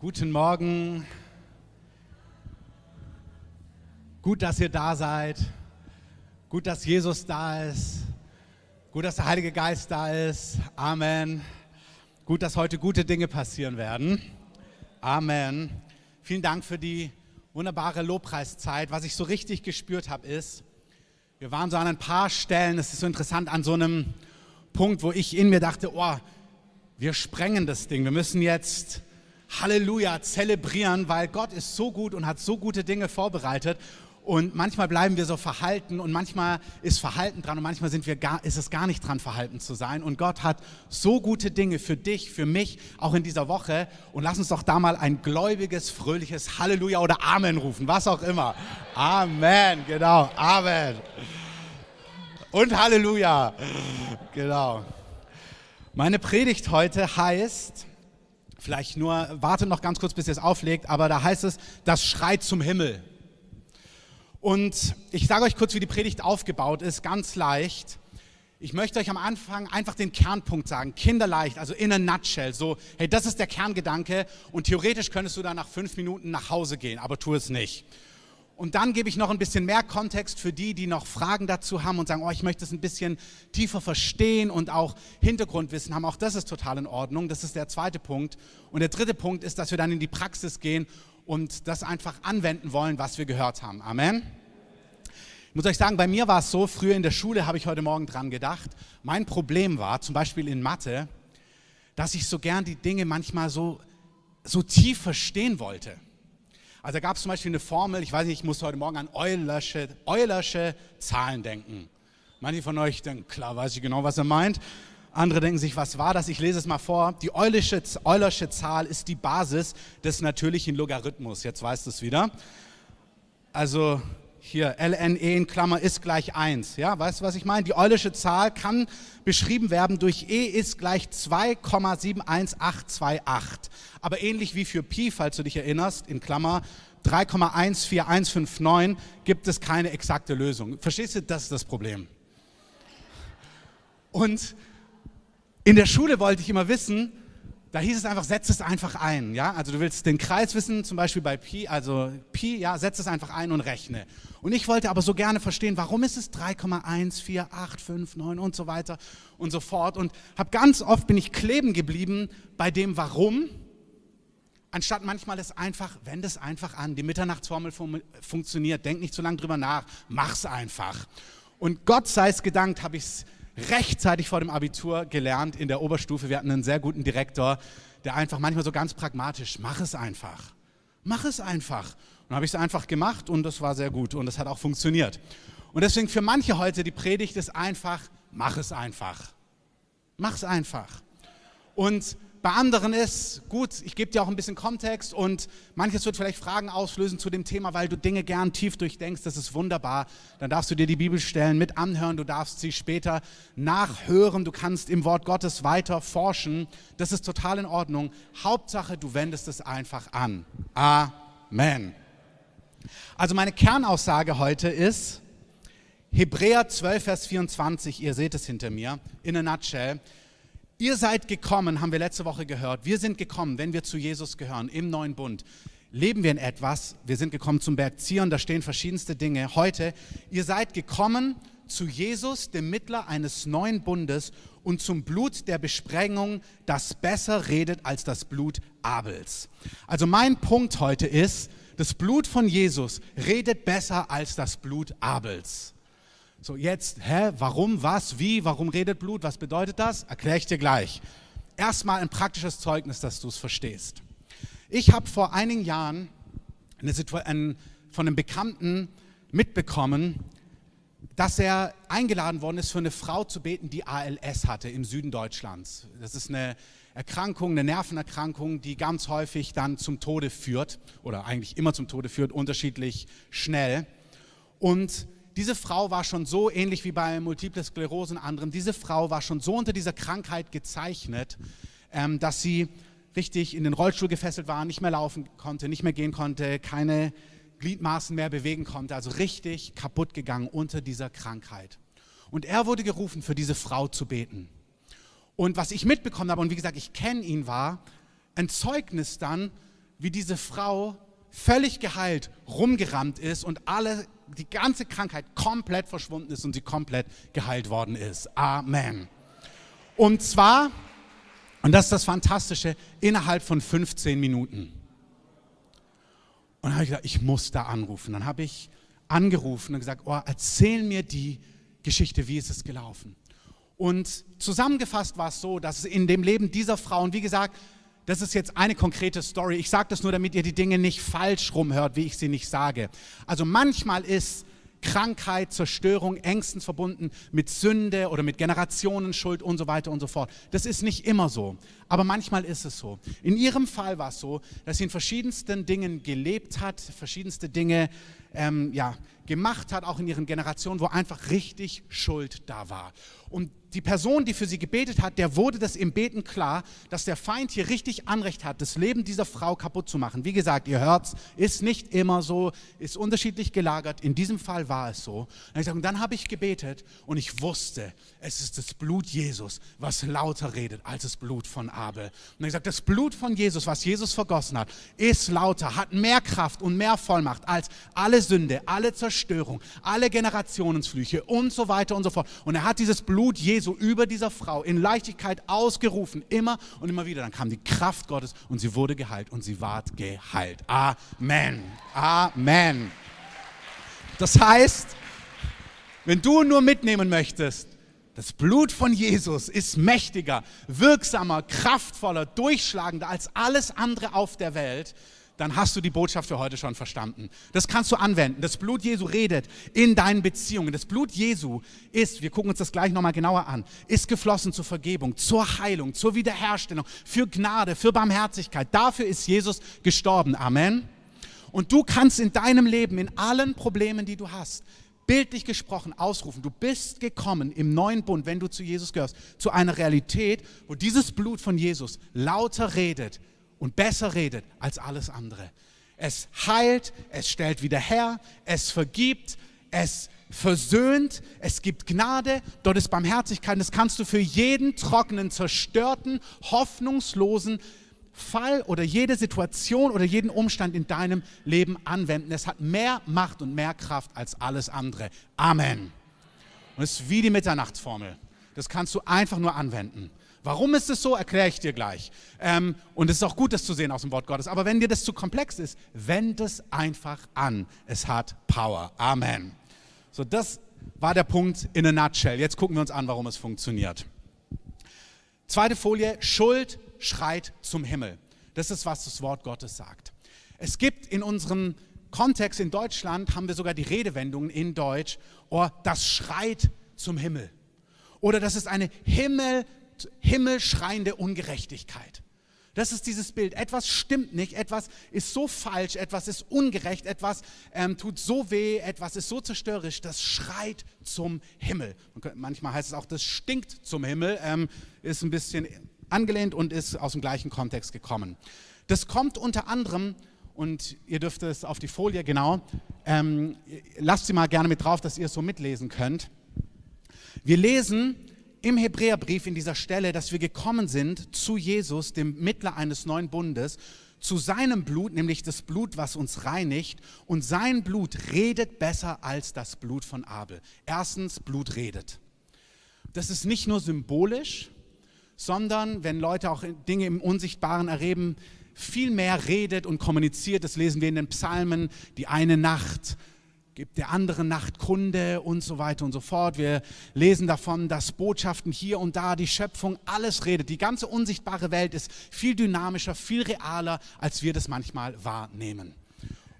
Guten Morgen. Gut, dass ihr da seid. Gut, dass Jesus da ist. Gut, dass der Heilige Geist da ist. Amen. Gut, dass heute gute Dinge passieren werden. Amen. Vielen Dank für die wunderbare Lobpreiszeit. Was ich so richtig gespürt habe, ist, wir waren so an ein paar Stellen, es ist so interessant, an so einem Punkt, wo ich in mir dachte, oh, wir sprengen das Ding. Wir müssen jetzt Halleluja zelebrieren, weil Gott ist so gut und hat so gute Dinge vorbereitet. Und manchmal bleiben wir so verhalten und manchmal ist Verhalten dran und manchmal sind wir gar, ist es gar nicht dran, verhalten zu sein. Und Gott hat so gute Dinge für dich, für mich, auch in dieser Woche. Und lass uns doch da mal ein gläubiges, fröhliches Halleluja oder Amen rufen, was auch immer. Amen, genau, Amen. Und Halleluja, genau. Meine Predigt heute heißt, vielleicht nur, warte noch ganz kurz, bis ihr es auflegt, aber da heißt es, das schreit zum Himmel. Und ich sage euch kurz, wie die Predigt aufgebaut ist, ganz leicht. Ich möchte euch am Anfang einfach den Kernpunkt sagen, kinderleicht, also in a nutshell, so, hey, das ist der Kerngedanke und theoretisch könntest du da nach fünf Minuten nach Hause gehen, aber tu es nicht. Und dann gebe ich noch ein bisschen mehr Kontext für die, die noch Fragen dazu haben und sagen, oh, ich möchte es ein bisschen tiefer verstehen und auch Hintergrundwissen haben. Auch das ist total in Ordnung. Das ist der zweite Punkt. Und der dritte Punkt ist, dass wir dann in die Praxis gehen und das einfach anwenden wollen, was wir gehört haben. Amen. Ich muss euch sagen, bei mir war es so, früher in der Schule habe ich heute Morgen dran gedacht. Mein Problem war, zum Beispiel in Mathe, dass ich so gern die Dinge manchmal so, so tief verstehen wollte. Also da gab es zum Beispiel eine Formel, ich weiß nicht, ich musste heute Morgen an Eulersche, Eulersche Zahlen denken. Manche von euch denken, klar, weiß ich genau, was er meint. Andere denken sich, was war das? Ich lese es mal vor. Die Eulersche, Eulersche Zahl ist die Basis des natürlichen Logarithmus. Jetzt weißt du es wieder. Also hier lne in Klammer ist gleich 1. Ja, weißt du, was ich meine? Die Eulersche Zahl kann beschrieben werden durch e ist gleich 2,71828. Aber ähnlich wie für Pi, falls du dich erinnerst, in Klammer 3,14159 gibt es keine exakte Lösung. Verstehst du, das ist das Problem. Und in der Schule wollte ich immer wissen, da hieß es einfach, setz es einfach ein. Ja? Also du willst den Kreis wissen, zum Beispiel bei Pi, also Pi, ja, setz es einfach ein und rechne. Und ich wollte aber so gerne verstehen, warum ist es 3,14859 und so weiter und so fort. Und habe ganz oft bin ich kleben geblieben bei dem Warum, anstatt manchmal es einfach, wende es einfach an. Die Mitternachtsformel fun funktioniert, denk nicht zu lange drüber nach, mach's einfach. Und Gott sei es gedankt, habe ich es rechtzeitig vor dem Abitur gelernt in der Oberstufe. Wir hatten einen sehr guten Direktor, der einfach manchmal so ganz pragmatisch, mach es einfach. Mach es einfach. Und habe ich es einfach gemacht und das war sehr gut und das hat auch funktioniert. Und deswegen für manche heute die Predigt ist einfach, mach es einfach. Mach es einfach. Und bei anderen ist, gut, ich gebe dir auch ein bisschen Kontext und manches wird vielleicht Fragen auslösen zu dem Thema, weil du Dinge gern tief durchdenkst, das ist wunderbar. Dann darfst du dir die Bibelstellen mit anhören, du darfst sie später nachhören, du kannst im Wort Gottes weiter forschen. Das ist total in Ordnung. Hauptsache, du wendest es einfach an. Amen. Also meine Kernaussage heute ist Hebräer 12, Vers 24, ihr seht es hinter mir, in a nutshell. Ihr seid gekommen, haben wir letzte Woche gehört. Wir sind gekommen, wenn wir zu Jesus gehören, im neuen Bund. Leben wir in etwas? Wir sind gekommen zum Berg Zion, da stehen verschiedenste Dinge. Heute, ihr seid gekommen zu Jesus, dem Mittler eines neuen Bundes und zum Blut der Besprengung, das besser redet als das Blut Abels. Also mein Punkt heute ist, das Blut von Jesus redet besser als das Blut Abels. So, jetzt, hä, warum, was, wie, warum redet Blut, was bedeutet das? Erkläre ich dir gleich. Erstmal ein praktisches Zeugnis, dass du es verstehst. Ich habe vor einigen Jahren eine ein, von einem Bekannten mitbekommen, dass er eingeladen worden ist, für eine Frau zu beten, die ALS hatte im Süden Deutschlands. Das ist eine Erkrankung, eine Nervenerkrankung, die ganz häufig dann zum Tode führt oder eigentlich immer zum Tode führt, unterschiedlich schnell. Und diese Frau war schon so ähnlich wie bei Multiple Sklerose und anderen, diese Frau war schon so unter dieser Krankheit gezeichnet, ähm, dass sie richtig in den Rollstuhl gefesselt war, nicht mehr laufen konnte, nicht mehr gehen konnte, keine Gliedmaßen mehr bewegen konnte, also richtig kaputt gegangen unter dieser Krankheit. Und er wurde gerufen, für diese Frau zu beten. Und was ich mitbekommen habe, und wie gesagt, ich kenne ihn, war ein Zeugnis dann, wie diese Frau völlig geheilt rumgerammt ist und alle, die ganze Krankheit komplett verschwunden ist und sie komplett geheilt worden ist. Amen. Und zwar, und das ist das Fantastische, innerhalb von 15 Minuten. Und dann habe ich gedacht, ich muss da anrufen. Dann habe ich angerufen und gesagt, oh, erzähl mir die Geschichte, wie ist es gelaufen? Und zusammengefasst war es so, dass es in dem Leben dieser Frau, und wie gesagt, das ist jetzt eine konkrete Story. Ich sage das nur, damit ihr die Dinge nicht falsch rumhört, wie ich sie nicht sage. Also manchmal ist Krankheit, Zerstörung, Ängsten verbunden mit Sünde oder mit Generationenschuld und so weiter und so fort. Das ist nicht immer so, aber manchmal ist es so. In ihrem Fall war es so, dass sie in verschiedensten Dingen gelebt hat, verschiedenste Dinge ähm, ja, gemacht hat, auch in ihren Generationen, wo einfach richtig Schuld da war. Und die Person, die für sie gebetet hat, der wurde das im Beten klar, dass der Feind hier richtig Anrecht hat, das Leben dieser Frau kaputt zu machen. Wie gesagt, ihr hört ist nicht immer so, ist unterschiedlich gelagert. In diesem Fall war es so. Und, dann habe ich gebetet und ich wusste, es ist das Blut Jesus, was lauter redet als das Blut von Abel. Und ich sage, das Blut von Jesus, was Jesus vergossen hat, ist lauter, hat mehr Kraft und mehr Vollmacht als alle Sünde, alle Zerstörung, alle Generationsflüche und so weiter und so fort. Und er hat dieses Blut Jesu über dieser Frau in Leichtigkeit ausgerufen, immer und immer wieder. Dann kam die Kraft Gottes und sie wurde geheilt und sie ward geheilt. Amen. Amen. Das heißt, wenn du nur mitnehmen möchtest, das Blut von Jesus ist mächtiger, wirksamer, kraftvoller, durchschlagender als alles andere auf der Welt dann hast du die Botschaft für heute schon verstanden. Das kannst du anwenden. Das Blut Jesu redet in deinen Beziehungen. Das Blut Jesu ist, wir gucken uns das gleich nochmal genauer an, ist geflossen zur Vergebung, zur Heilung, zur Wiederherstellung, für Gnade, für Barmherzigkeit. Dafür ist Jesus gestorben. Amen. Und du kannst in deinem Leben, in allen Problemen, die du hast, bildlich gesprochen ausrufen, du bist gekommen im neuen Bund, wenn du zu Jesus gehörst, zu einer Realität, wo dieses Blut von Jesus lauter redet und besser redet als alles andere. Es heilt, es stellt wieder her, es vergibt, es versöhnt, es gibt Gnade, dort ist Barmherzigkeit. Das kannst du für jeden trockenen, zerstörten, hoffnungslosen Fall oder jede Situation oder jeden Umstand in deinem Leben anwenden. Es hat mehr Macht und mehr Kraft als alles andere. Amen. Und es ist wie die Mitternachtsformel. Das kannst du einfach nur anwenden. Warum ist es so, erkläre ich dir gleich. Ähm, und es ist auch gut, das zu sehen aus dem Wort Gottes. Aber wenn dir das zu komplex ist, wend es einfach an. Es hat Power. Amen. So, das war der Punkt in a nutshell. Jetzt gucken wir uns an, warum es funktioniert. Zweite Folie, Schuld schreit zum Himmel. Das ist, was das Wort Gottes sagt. Es gibt in unserem Kontext in Deutschland, haben wir sogar die Redewendungen in Deutsch, oh, das schreit zum Himmel. Oder das ist eine Himmel, himmelschreiende Ungerechtigkeit. Das ist dieses Bild. Etwas stimmt nicht, etwas ist so falsch, etwas ist ungerecht, etwas ähm, tut so weh, etwas ist so zerstörerisch, das schreit zum Himmel. Manchmal heißt es auch, das stinkt zum Himmel, ähm, ist ein bisschen angelehnt und ist aus dem gleichen Kontext gekommen. Das kommt unter anderem, und ihr dürft es auf die Folie genau, ähm, lasst sie mal gerne mit drauf, dass ihr es so mitlesen könnt. Wir lesen im Hebräerbrief in dieser Stelle, dass wir gekommen sind zu Jesus, dem Mittler eines neuen Bundes, zu seinem Blut, nämlich das Blut, was uns reinigt. Und sein Blut redet besser als das Blut von Abel. Erstens, Blut redet. Das ist nicht nur symbolisch, sondern wenn Leute auch Dinge im Unsichtbaren erleben, viel mehr redet und kommuniziert. Das lesen wir in den Psalmen. Die eine Nacht gibt der anderen Nacht Kunde und so weiter und so fort. Wir lesen davon, dass Botschaften hier und da, die Schöpfung, alles redet. Die ganze unsichtbare Welt ist viel dynamischer, viel realer, als wir das manchmal wahrnehmen.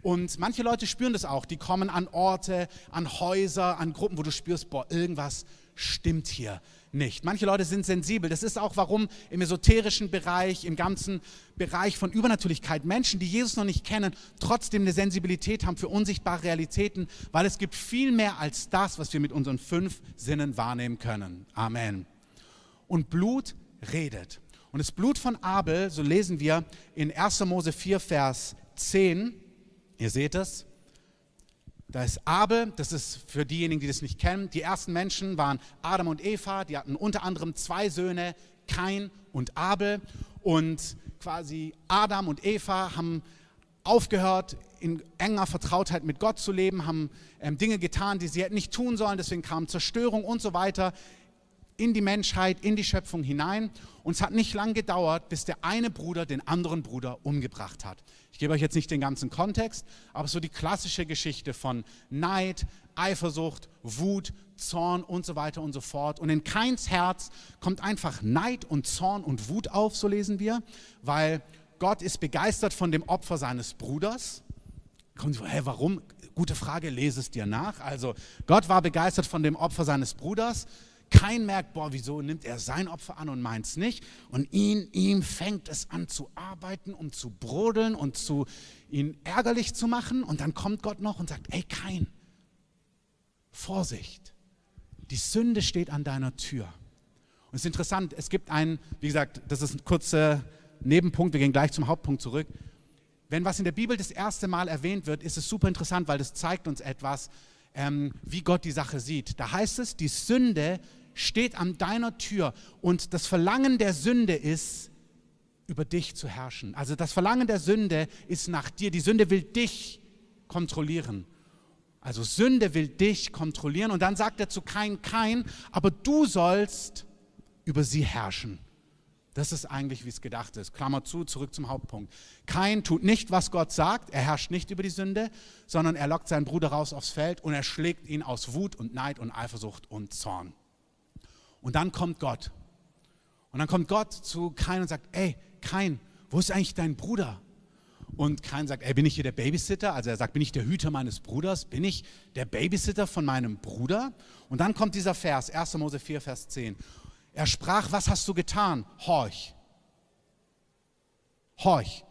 Und manche Leute spüren das auch. Die kommen an Orte, an Häuser, an Gruppen, wo du spürst, boah, irgendwas stimmt hier nicht. Manche Leute sind sensibel. Das ist auch, warum im esoterischen Bereich, im ganzen Bereich von Übernatürlichkeit Menschen, die Jesus noch nicht kennen, trotzdem eine Sensibilität haben für unsichtbare Realitäten, weil es gibt viel mehr als das, was wir mit unseren fünf Sinnen wahrnehmen können. Amen. Und Blut redet. Und das Blut von Abel, so lesen wir in 1. Mose 4, Vers 10, ihr seht es, da ist Abel, das ist für diejenigen, die das nicht kennen. Die ersten Menschen waren Adam und Eva, die hatten unter anderem zwei Söhne, Kain und Abel. und quasi Adam und Eva haben aufgehört, in enger Vertrautheit mit Gott zu leben, haben ähm, Dinge getan, die sie hätten nicht tun sollen, deswegen kam Zerstörung und so weiter in die Menschheit, in die Schöpfung hinein. Und es hat nicht lange gedauert, bis der eine Bruder den anderen Bruder umgebracht hat. Ich gebe euch jetzt nicht den ganzen Kontext, aber so die klassische Geschichte von Neid, Eifersucht, Wut, Zorn und so weiter und so fort. Und in keins Herz kommt einfach Neid und Zorn und Wut auf, so lesen wir, weil Gott ist begeistert von dem Opfer seines Bruders. Kommt so, hä, warum? Gute Frage, lese es dir nach. Also, Gott war begeistert von dem Opfer seines Bruders. Kein merkt, boah, wieso nimmt er sein Opfer an und meint es nicht? Und ihn, ihm fängt es an zu arbeiten, um zu brodeln und zu ihn ärgerlich zu machen. Und dann kommt Gott noch und sagt, ey, kein, Vorsicht, die Sünde steht an deiner Tür. Und es ist interessant, es gibt einen, wie gesagt, das ist ein kurzer Nebenpunkt, wir gehen gleich zum Hauptpunkt zurück. Wenn was in der Bibel das erste Mal erwähnt wird, ist es super interessant, weil das zeigt uns etwas, ähm, wie Gott die Sache sieht. Da heißt es, die Sünde steht an deiner Tür und das Verlangen der Sünde ist, über dich zu herrschen. Also das Verlangen der Sünde ist nach dir. Die Sünde will dich kontrollieren. Also Sünde will dich kontrollieren und dann sagt er zu kein kein, aber du sollst über sie herrschen. Das ist eigentlich, wie es gedacht ist. Klammer zu, zurück zum Hauptpunkt. Kein tut nicht, was Gott sagt, er herrscht nicht über die Sünde, sondern er lockt seinen Bruder raus aufs Feld und er schlägt ihn aus Wut und Neid und Eifersucht und Zorn. Und dann kommt Gott. Und dann kommt Gott zu Kain und sagt, ey, Kain, wo ist eigentlich dein Bruder? Und Kain sagt, ey, bin ich hier der Babysitter? Also er sagt, bin ich der Hüter meines Bruders? Bin ich der Babysitter von meinem Bruder? Und dann kommt dieser Vers, 1. Mose 4, Vers 10. Er sprach, was hast du getan? Horch. Horch.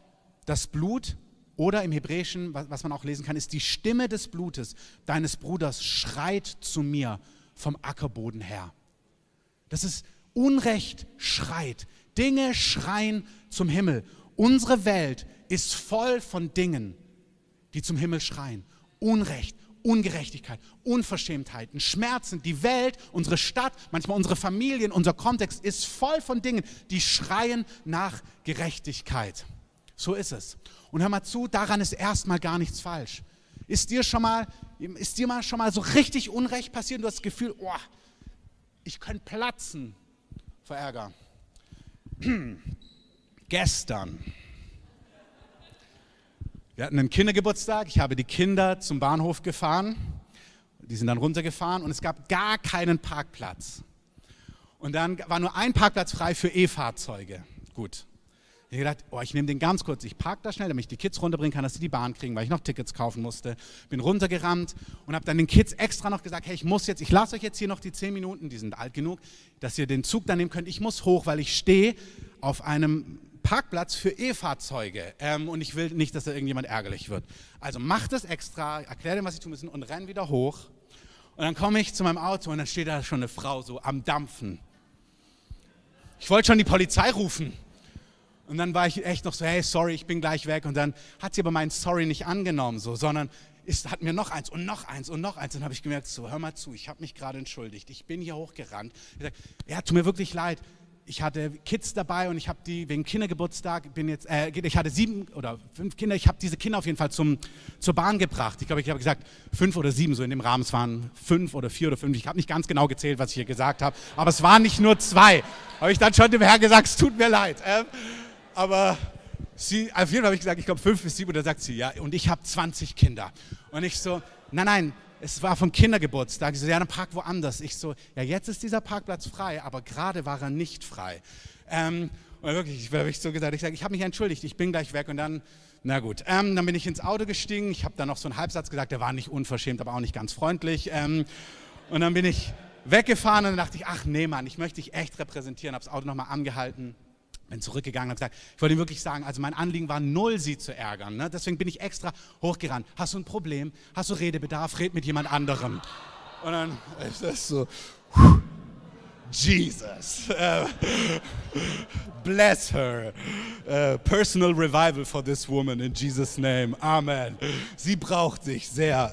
Das Blut oder im Hebräischen, was man auch lesen kann, ist die Stimme des Blutes deines Bruders schreit zu mir vom Ackerboden her. Das ist Unrecht schreit. Dinge schreien zum Himmel. Unsere Welt ist voll von Dingen, die zum Himmel schreien. Unrecht, Ungerechtigkeit, Unverschämtheiten, Schmerzen. Die Welt, unsere Stadt, manchmal unsere Familien, unser Kontext ist voll von Dingen, die schreien nach Gerechtigkeit. So ist es. Und hör mal zu, daran ist erstmal gar nichts falsch. Ist dir schon mal, ist dir mal schon mal so richtig Unrecht passiert und du hast das Gefühl, oh, ich könnte platzen vor Ärger. Gestern. Wir hatten einen Kindergeburtstag. Ich habe die Kinder zum Bahnhof gefahren. Die sind dann runtergefahren und es gab gar keinen Parkplatz. Und dann war nur ein Parkplatz frei für E-Fahrzeuge. Gut. Ich habe gedacht, oh, ich nehme den ganz kurz, ich parke da schnell, damit ich die Kids runterbringen kann, dass sie die Bahn kriegen, weil ich noch Tickets kaufen musste. Bin runtergerannt und habe dann den Kids extra noch gesagt, hey, ich muss jetzt, ich lasse euch jetzt hier noch die zehn Minuten, die sind alt genug, dass ihr den Zug dann nehmen könnt. Ich muss hoch, weil ich stehe auf einem Parkplatz für E-Fahrzeuge ähm, und ich will nicht, dass da irgendjemand ärgerlich wird. Also macht das extra, erklär dem, was sie tun müssen und renn wieder hoch. Und dann komme ich zu meinem Auto und dann steht da schon eine Frau so am Dampfen. Ich wollte schon die Polizei rufen. Und dann war ich echt noch so, hey, sorry, ich bin gleich weg. Und dann hat sie aber meinen Sorry nicht angenommen, so, sondern ist, hat mir noch eins und noch eins und noch eins. Und dann habe ich gemerkt, so, hör mal zu, ich habe mich gerade entschuldigt. Ich bin hier hochgerannt. Ich sag, ja, tut mir wirklich leid. Ich hatte Kids dabei und ich habe die wegen Kindergeburtstag, bin jetzt, äh, ich hatte sieben oder fünf Kinder, ich habe diese Kinder auf jeden Fall zum, zur Bahn gebracht. Ich glaube, ich habe gesagt fünf oder sieben, so in dem Rahmen. Es waren fünf oder vier oder fünf. Ich habe nicht ganz genau gezählt, was ich hier gesagt habe, aber es waren nicht nur zwei. Habe ich dann schon dem Herrn gesagt, es tut mir leid. Ähm, aber sie, auf jeden Fall habe ich gesagt, ich glaube fünf bis sieben. Und da sagt sie, ja, und ich habe 20 Kinder. Und ich so, nein, nein, es war vom Kindergeburtstag. Sie so, ja, dann park woanders. Ich so, ja, jetzt ist dieser Parkplatz frei, aber gerade war er nicht frei. Ähm, und wirklich, ich habe ich so gesagt, ich sage, ich habe mich entschuldigt, ich bin gleich weg. Und dann, na gut, ähm, dann bin ich ins Auto gestiegen. Ich habe dann noch so einen Halbsatz gesagt, der war nicht unverschämt, aber auch nicht ganz freundlich. Ähm, und dann bin ich weggefahren und dann dachte ich, ach nee, Mann, ich möchte dich echt repräsentieren. Habe das Auto nochmal angehalten bin zurückgegangen und gesagt, ich wollte ihm wirklich sagen, also mein Anliegen war null, sie zu ärgern. Ne? Deswegen bin ich extra hochgerannt. Hast du ein Problem? Hast du Redebedarf? Red mit jemand anderem. Und dann ist das so, Jesus, uh, bless her. Uh, personal revival for this woman in Jesus' name. Amen. Sie braucht dich sehr.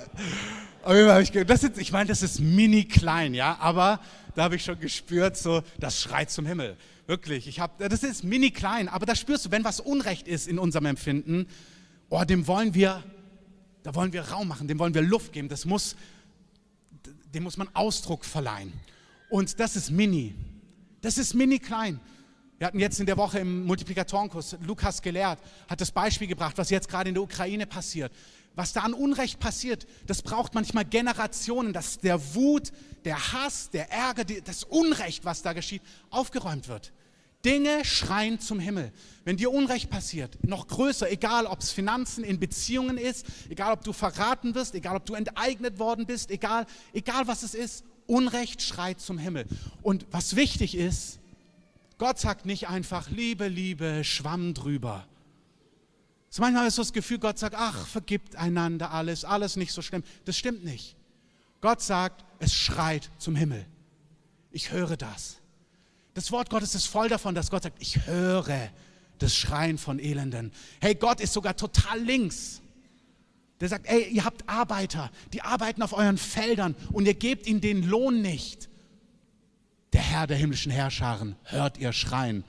Ich das ist, ich meine, das ist mini klein, ja, aber da habe ich schon gespürt, so, das schreit zum Himmel. Wirklich, ich habe, das ist mini klein, aber da spürst du, wenn was Unrecht ist in unserem Empfinden, oh, dem wollen wir, da wollen wir Raum machen, dem wollen wir Luft geben, das muss, dem muss man Ausdruck verleihen. Und das ist mini. Das ist mini klein. Wir hatten jetzt in der Woche im Multiplikatorenkurs, Lukas gelehrt, hat das Beispiel gebracht, was jetzt gerade in der Ukraine passiert. Was da an Unrecht passiert, das braucht manchmal Generationen, dass der Wut, der Hass, der Ärger, das Unrecht, was da geschieht, aufgeräumt wird. Dinge schreien zum Himmel. Wenn dir Unrecht passiert, noch größer, egal ob es Finanzen in Beziehungen ist, egal ob du verraten wirst, egal ob du enteignet worden bist, egal, egal was es ist, Unrecht schreit zum Himmel. Und was wichtig ist, Gott sagt nicht einfach, Liebe, Liebe, Schwamm drüber. So manchmal ist das Gefühl, Gott sagt, ach, vergibt einander alles, alles nicht so schlimm. Das stimmt nicht. Gott sagt, es schreit zum Himmel. Ich höre das. Das Wort Gottes ist voll davon, dass Gott sagt, ich höre das Schreien von Elenden. Hey, Gott ist sogar total links. Der sagt, ey, ihr habt Arbeiter, die arbeiten auf euren Feldern und ihr gebt ihnen den Lohn nicht. Der Herr der himmlischen Herrscharen hört ihr Schreien.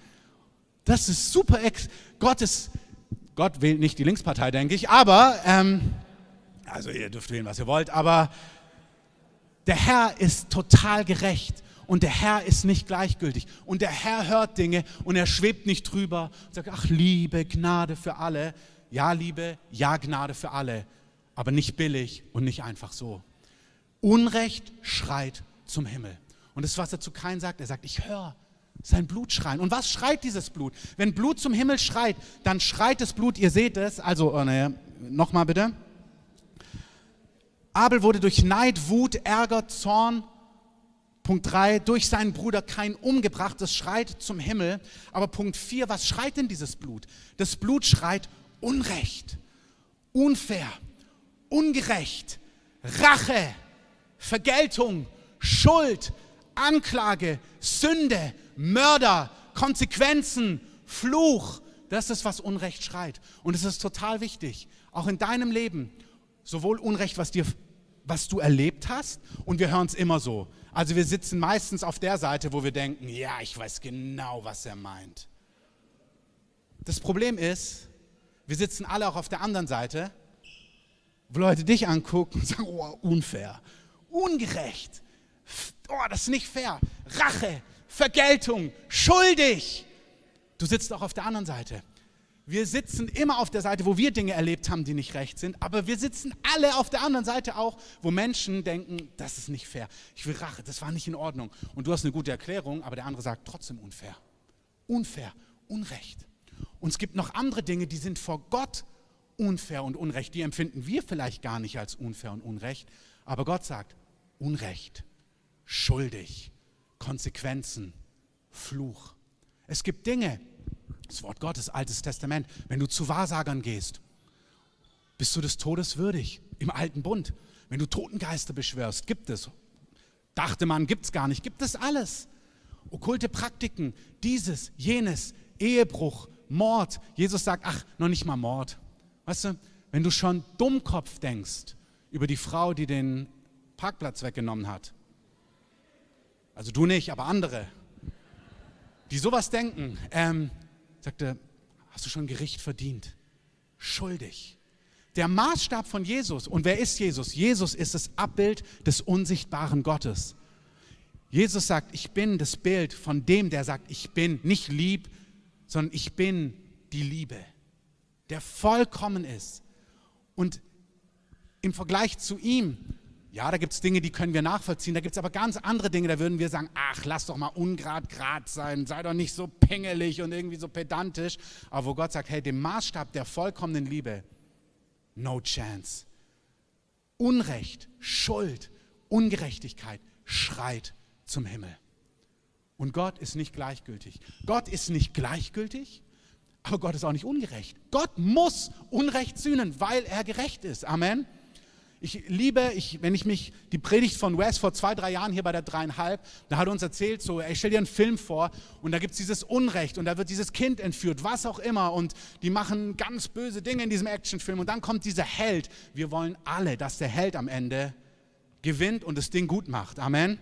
Das ist super. Ex Gott ist, Gott wählt nicht die Linkspartei, denke ich, aber, ähm, also ihr dürft wählen, was ihr wollt, aber der Herr ist total gerecht und der Herr ist nicht gleichgültig und der Herr hört Dinge und er schwebt nicht drüber und sagt, ach Liebe, Gnade für alle. Ja, Liebe, ja, Gnade für alle, aber nicht billig und nicht einfach so. Unrecht schreit zum Himmel. Und das was er zu Kain sagt. Er sagt, ich höre sein Blut schreien. Und was schreit dieses Blut? Wenn Blut zum Himmel schreit, dann schreit das Blut, ihr seht es, also, oh, naja, nochmal bitte. Abel wurde durch Neid, Wut, Ärger, Zorn, Punkt 3, durch seinen Bruder Kain umgebracht. Das schreit zum Himmel. Aber Punkt 4, was schreit denn dieses Blut? Das Blut schreit Unrecht, unfair, ungerecht, Rache, Vergeltung, Schuld, Anklage, Sünde, Mörder, Konsequenzen, Fluch. Das ist, was Unrecht schreit. Und es ist total wichtig, auch in deinem Leben, sowohl Unrecht, was, dir, was du erlebt hast, und wir hören es immer so. Also wir sitzen meistens auf der Seite, wo wir denken, ja, ich weiß genau, was er meint. Das Problem ist, wir sitzen alle auch auf der anderen Seite, wo Leute dich angucken und sagen, oh, unfair, ungerecht, oh, das ist nicht fair, Rache, Vergeltung, schuldig. Du sitzt auch auf der anderen Seite. Wir sitzen immer auf der Seite, wo wir Dinge erlebt haben, die nicht recht sind, aber wir sitzen alle auf der anderen Seite auch, wo Menschen denken, das ist nicht fair, ich will Rache, das war nicht in Ordnung. Und du hast eine gute Erklärung, aber der andere sagt trotzdem unfair. Unfair, Unrecht. Und es gibt noch andere Dinge, die sind vor Gott unfair und unrecht. Die empfinden wir vielleicht gar nicht als unfair und unrecht. Aber Gott sagt, Unrecht, schuldig, Konsequenzen, Fluch. Es gibt Dinge, das Wort Gottes, Altes Testament, wenn du zu Wahrsagern gehst, bist du des Todes würdig. Im Alten Bund, wenn du Totengeister beschwörst, gibt es. Dachte man, gibt es gar nicht, gibt es alles. Okkulte Praktiken, dieses, jenes, Ehebruch, Mord. Jesus sagt, ach, noch nicht mal Mord. Weißt du, wenn du schon Dummkopf denkst über die Frau, die den Parkplatz weggenommen hat, also du nicht, aber andere, die sowas denken, ähm, sagte, hast du schon Gericht verdient? Schuldig. Der Maßstab von Jesus, und wer ist Jesus? Jesus ist das Abbild des unsichtbaren Gottes. Jesus sagt, ich bin das Bild von dem, der sagt, ich bin nicht lieb, sondern ich bin die Liebe, der vollkommen ist. Und im Vergleich zu ihm, ja, da gibt es Dinge, die können wir nachvollziehen, da gibt es aber ganz andere Dinge, da würden wir sagen, ach, lass doch mal ungrad grad sein, sei doch nicht so pingelig und irgendwie so pedantisch. Aber wo Gott sagt, hey, dem Maßstab der vollkommenen Liebe, no chance. Unrecht, Schuld, Ungerechtigkeit schreit zum Himmel. Und Gott ist nicht gleichgültig. Gott ist nicht gleichgültig, aber Gott ist auch nicht ungerecht. Gott muss Unrecht sühnen, weil er gerecht ist. Amen. Ich liebe, ich, wenn ich mich, die Predigt von Wes vor zwei, drei Jahren hier bei der dreieinhalb, da hat er uns erzählt, so, ey, stell dir einen Film vor und da gibt es dieses Unrecht und da wird dieses Kind entführt, was auch immer und die machen ganz böse Dinge in diesem Actionfilm und dann kommt dieser Held. Wir wollen alle, dass der Held am Ende gewinnt und das Ding gut macht. Amen.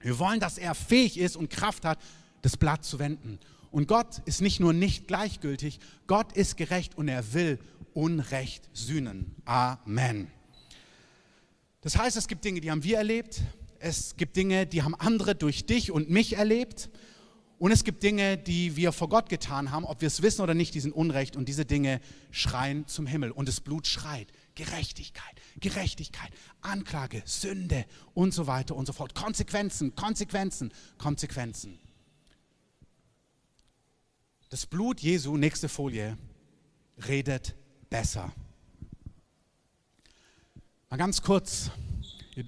Wir wollen, dass er fähig ist und Kraft hat, das Blatt zu wenden. Und Gott ist nicht nur nicht gleichgültig, Gott ist gerecht und er will Unrecht sühnen. Amen. Das heißt, es gibt Dinge, die haben wir erlebt, es gibt Dinge, die haben andere durch dich und mich erlebt. Und es gibt Dinge, die wir vor Gott getan haben, ob wir es wissen oder nicht, die sind Unrecht. Und diese Dinge schreien zum Himmel. Und das Blut schreit. Gerechtigkeit, Gerechtigkeit, Anklage, Sünde und so weiter und so fort. Konsequenzen, Konsequenzen, Konsequenzen. Das Blut Jesu, nächste Folie, redet besser. Mal ganz kurz,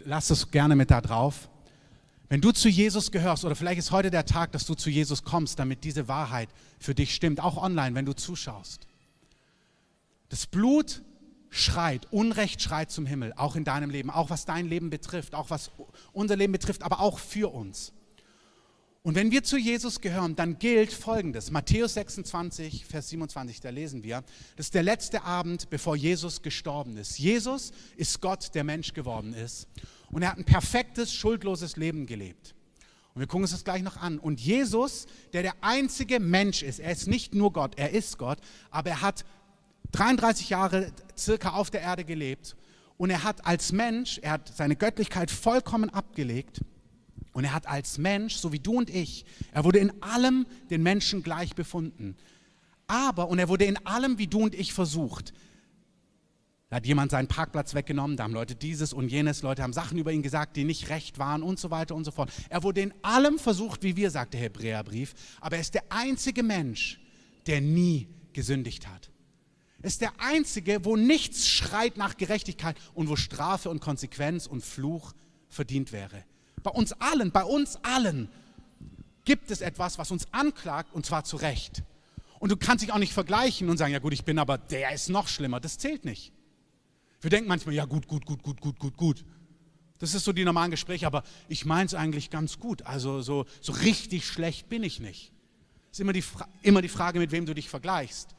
lasst es gerne mit da drauf. Wenn du zu Jesus gehörst, oder vielleicht ist heute der Tag, dass du zu Jesus kommst, damit diese Wahrheit für dich stimmt, auch online, wenn du zuschaust. Das Blut schreit, Unrecht schreit zum Himmel, auch in deinem Leben, auch was dein Leben betrifft, auch was unser Leben betrifft, aber auch für uns. Und wenn wir zu Jesus gehören, dann gilt Folgendes. Matthäus 26, Vers 27, da lesen wir, das ist der letzte Abend, bevor Jesus gestorben ist. Jesus ist Gott, der Mensch geworden ist. Und er hat ein perfektes, schuldloses Leben gelebt. Und wir gucken uns das gleich noch an. Und Jesus, der der einzige Mensch ist, er ist nicht nur Gott, er ist Gott, aber er hat 33 Jahre circa auf der Erde gelebt. Und er hat als Mensch, er hat seine Göttlichkeit vollkommen abgelegt und er hat als Mensch, so wie du und ich, er wurde in allem den Menschen gleich befunden. Aber, und er wurde in allem wie du und ich versucht. Da hat jemand seinen Parkplatz weggenommen, da haben Leute dieses und jenes, Leute haben Sachen über ihn gesagt, die nicht recht waren und so weiter und so fort. Er wurde in allem versucht, wie wir, sagt der Hebräerbrief, aber er ist der einzige Mensch, der nie gesündigt hat. Er ist der einzige, wo nichts schreit nach Gerechtigkeit und wo Strafe und Konsequenz und Fluch verdient wäre. Bei uns allen, bei uns allen gibt es etwas, was uns anklagt und zwar zu Recht. Und du kannst dich auch nicht vergleichen und sagen, ja gut, ich bin aber, der ist noch schlimmer. Das zählt nicht. Wir denken manchmal, ja gut, gut, gut, gut, gut, gut, gut. Das ist so die normalen Gespräche, aber ich meine es eigentlich ganz gut. Also so, so richtig schlecht bin ich nicht. Es ist immer die, immer die Frage, mit wem du dich vergleichst.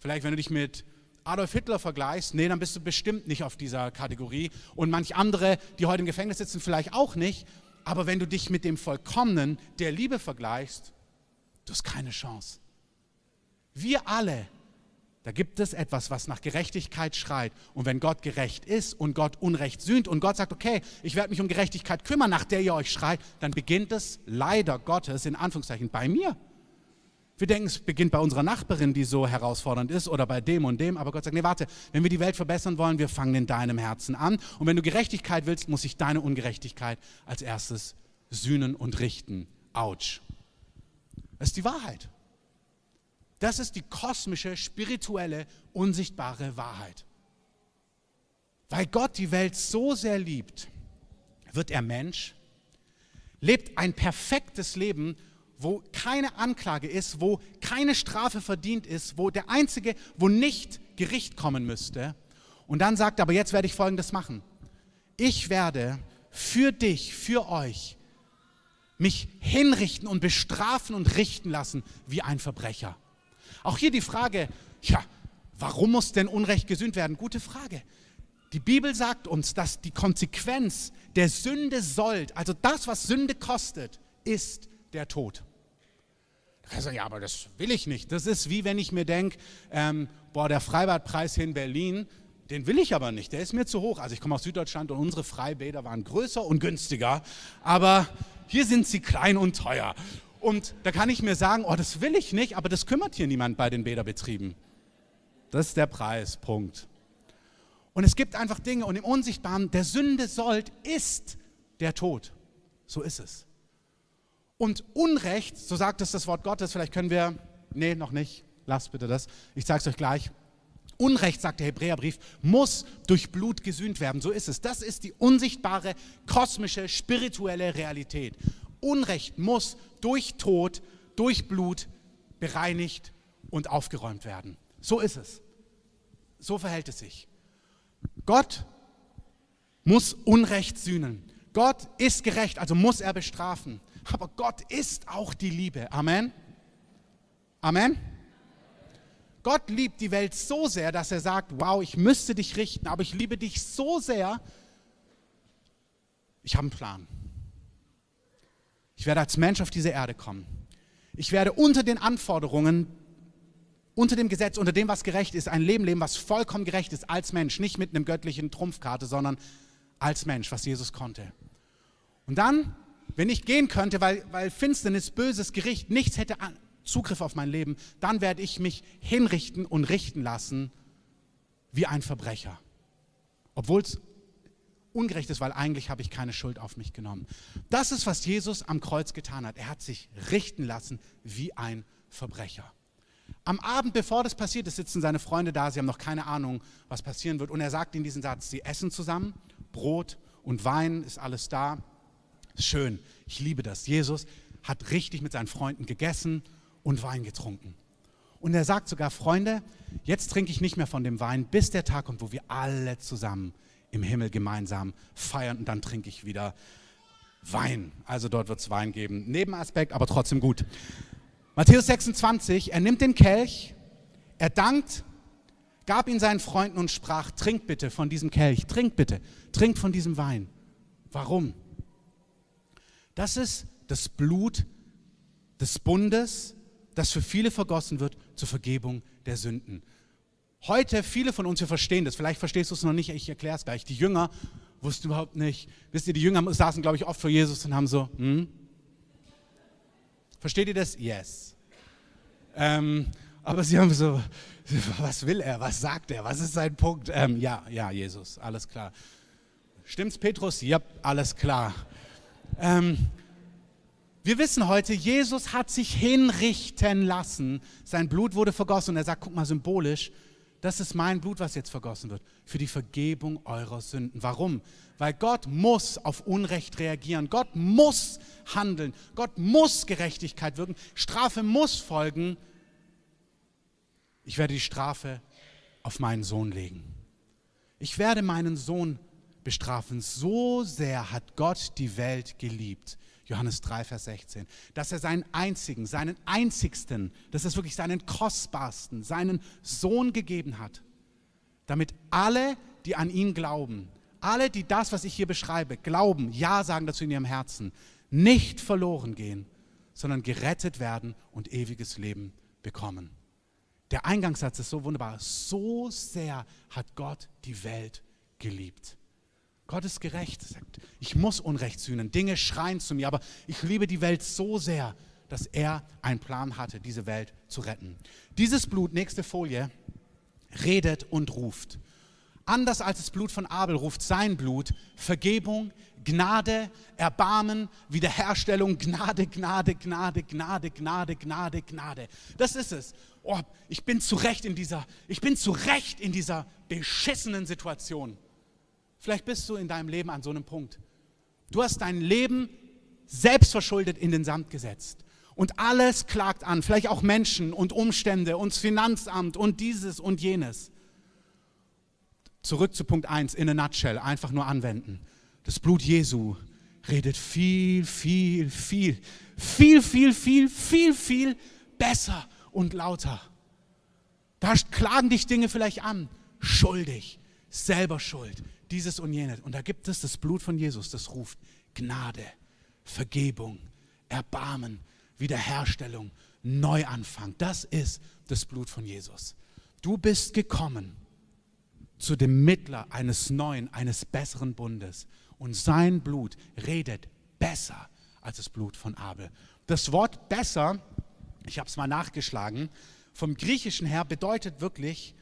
Vielleicht, wenn du dich mit Adolf Hitler vergleichst, nee, dann bist du bestimmt nicht auf dieser Kategorie. Und manch andere, die heute im Gefängnis sitzen, vielleicht auch nicht. Aber wenn du dich mit dem Vollkommenen der Liebe vergleichst, du hast keine Chance. Wir alle, da gibt es etwas, was nach Gerechtigkeit schreit. Und wenn Gott gerecht ist und Gott Unrecht sühnt und Gott sagt, okay, ich werde mich um Gerechtigkeit kümmern, nach der ihr euch schreit, dann beginnt es leider Gottes in Anführungszeichen bei mir. Wir denken, es beginnt bei unserer Nachbarin, die so herausfordernd ist, oder bei dem und dem. Aber Gott sagt, nee, warte, wenn wir die Welt verbessern wollen, wir fangen in deinem Herzen an. Und wenn du Gerechtigkeit willst, muss sich deine Ungerechtigkeit als erstes sühnen und richten. Autsch. Das ist die Wahrheit. Das ist die kosmische, spirituelle, unsichtbare Wahrheit. Weil Gott die Welt so sehr liebt, wird er Mensch, lebt ein perfektes Leben wo keine Anklage ist, wo keine Strafe verdient ist, wo der Einzige, wo nicht Gericht kommen müsste. Und dann sagt er, aber jetzt werde ich Folgendes machen. Ich werde für dich, für euch, mich hinrichten und bestrafen und richten lassen wie ein Verbrecher. Auch hier die Frage, ja, warum muss denn Unrecht gesühnt werden? Gute Frage. Die Bibel sagt uns, dass die Konsequenz der Sünde sollt, also das, was Sünde kostet, ist der Tod. Also, ja, aber das will ich nicht. Das ist wie wenn ich mir denke, ähm, boah, der Freibadpreis hier in Berlin, den will ich aber nicht, der ist mir zu hoch. Also ich komme aus Süddeutschland und unsere Freibäder waren größer und günstiger, aber hier sind sie klein und teuer. Und da kann ich mir sagen, oh, das will ich nicht, aber das kümmert hier niemand bei den Bäderbetrieben. Das ist der Preis, Punkt. Und es gibt einfach Dinge und im Unsichtbaren, der Sünde sollt, ist der Tod. So ist es. Und Unrecht, so sagt es das Wort Gottes, vielleicht können wir, nee, noch nicht, lasst bitte das, ich zeige es euch gleich. Unrecht, sagt der Hebräerbrief, muss durch Blut gesühnt werden. So ist es. Das ist die unsichtbare, kosmische, spirituelle Realität. Unrecht muss durch Tod, durch Blut bereinigt und aufgeräumt werden. So ist es. So verhält es sich. Gott muss Unrecht sühnen. Gott ist gerecht, also muss er bestrafen. Aber Gott ist auch die Liebe. Amen. Amen. Gott liebt die Welt so sehr, dass er sagt, wow, ich müsste dich richten, aber ich liebe dich so sehr, ich habe einen Plan. Ich werde als Mensch auf diese Erde kommen. Ich werde unter den Anforderungen, unter dem Gesetz, unter dem, was gerecht ist, ein Leben leben, was vollkommen gerecht ist als Mensch. Nicht mit einem göttlichen Trumpfkarte, sondern als Mensch, was Jesus konnte. Und dann, wenn ich gehen könnte, weil, weil Finsternis, böses Gericht, nichts hätte Zugriff auf mein Leben, dann werde ich mich hinrichten und richten lassen wie ein Verbrecher. Obwohl es ungerecht ist, weil eigentlich habe ich keine Schuld auf mich genommen. Das ist, was Jesus am Kreuz getan hat. Er hat sich richten lassen wie ein Verbrecher. Am Abend, bevor das passiert ist, sitzen seine Freunde da, sie haben noch keine Ahnung, was passieren wird. Und er sagt ihnen diesen Satz, sie essen zusammen, Brot und Wein ist alles da. Schön, ich liebe das. Jesus hat richtig mit seinen Freunden gegessen und Wein getrunken. Und er sagt sogar, Freunde, jetzt trinke ich nicht mehr von dem Wein, bis der Tag kommt, wo wir alle zusammen im Himmel gemeinsam feiern und dann trinke ich wieder Wein. Also dort wird es Wein geben. Nebenaspekt, aber trotzdem gut. Matthäus 26, er nimmt den Kelch, er dankt, gab ihn seinen Freunden und sprach, trinkt bitte von diesem Kelch, trinkt bitte, trinkt von diesem Wein. Warum? Das ist das Blut des Bundes, das für viele vergossen wird zur Vergebung der Sünden. Heute, viele von uns, wir verstehen das, vielleicht verstehst du es noch nicht, ich erkläre es gleich. Die Jünger wussten überhaupt nicht. Wisst ihr, die Jünger saßen, glaube ich, oft vor Jesus und haben so, hm? Versteht ihr das? Yes. Ähm, aber sie haben so, was will er, was sagt er, was ist sein Punkt? Ähm, ja, ja, Jesus, alles klar. Stimmt's, Petrus? Ja, alles klar. Ähm, wir wissen heute, Jesus hat sich hinrichten lassen. Sein Blut wurde vergossen und er sagt, guck mal, symbolisch, das ist mein Blut, was jetzt vergossen wird, für die Vergebung eurer Sünden. Warum? Weil Gott muss auf Unrecht reagieren. Gott muss handeln. Gott muss Gerechtigkeit wirken. Strafe muss folgen. Ich werde die Strafe auf meinen Sohn legen. Ich werde meinen Sohn bestrafen. So sehr hat Gott die Welt geliebt, Johannes 3, Vers 16, dass er seinen einzigen, seinen einzigsten, das ist wirklich seinen kostbarsten, seinen Sohn gegeben hat, damit alle, die an ihn glauben, alle, die das, was ich hier beschreibe, glauben, ja sagen dazu in ihrem Herzen, nicht verloren gehen, sondern gerettet werden und ewiges Leben bekommen. Der Eingangssatz ist so wunderbar. So sehr hat Gott die Welt geliebt. Gott ist gerecht, sagt, ich muss Unrecht sühnen. Dinge schreien zu mir, aber ich liebe die Welt so sehr, dass er einen Plan hatte, diese Welt zu retten. Dieses Blut, nächste Folie, redet und ruft. Anders als das Blut von Abel ruft sein Blut Vergebung, Gnade, Erbarmen, Wiederherstellung, Gnade, Gnade, Gnade, Gnade, Gnade, Gnade, Gnade. Das ist es. Oh, ich bin zu Recht in dieser, ich bin zu Recht in dieser beschissenen Situation. Vielleicht bist du in deinem Leben an so einem Punkt. Du hast dein Leben selbstverschuldet in den Sand gesetzt. Und alles klagt an, vielleicht auch Menschen und Umstände und das Finanzamt und dieses und jenes. Zurück zu Punkt 1, in a nutshell, einfach nur anwenden. Das Blut Jesu redet viel, viel, viel, viel, viel, viel, viel, viel besser und lauter. Da klagen dich Dinge vielleicht an. Schuldig, selber schuld, dieses und jenes. Und da gibt es das Blut von Jesus, das ruft Gnade, Vergebung, Erbarmen, Wiederherstellung, Neuanfang. Das ist das Blut von Jesus. Du bist gekommen zu dem Mittler eines neuen, eines besseren Bundes. Und sein Blut redet besser als das Blut von Abel. Das Wort besser, ich habe es mal nachgeschlagen, vom Griechischen her bedeutet wirklich,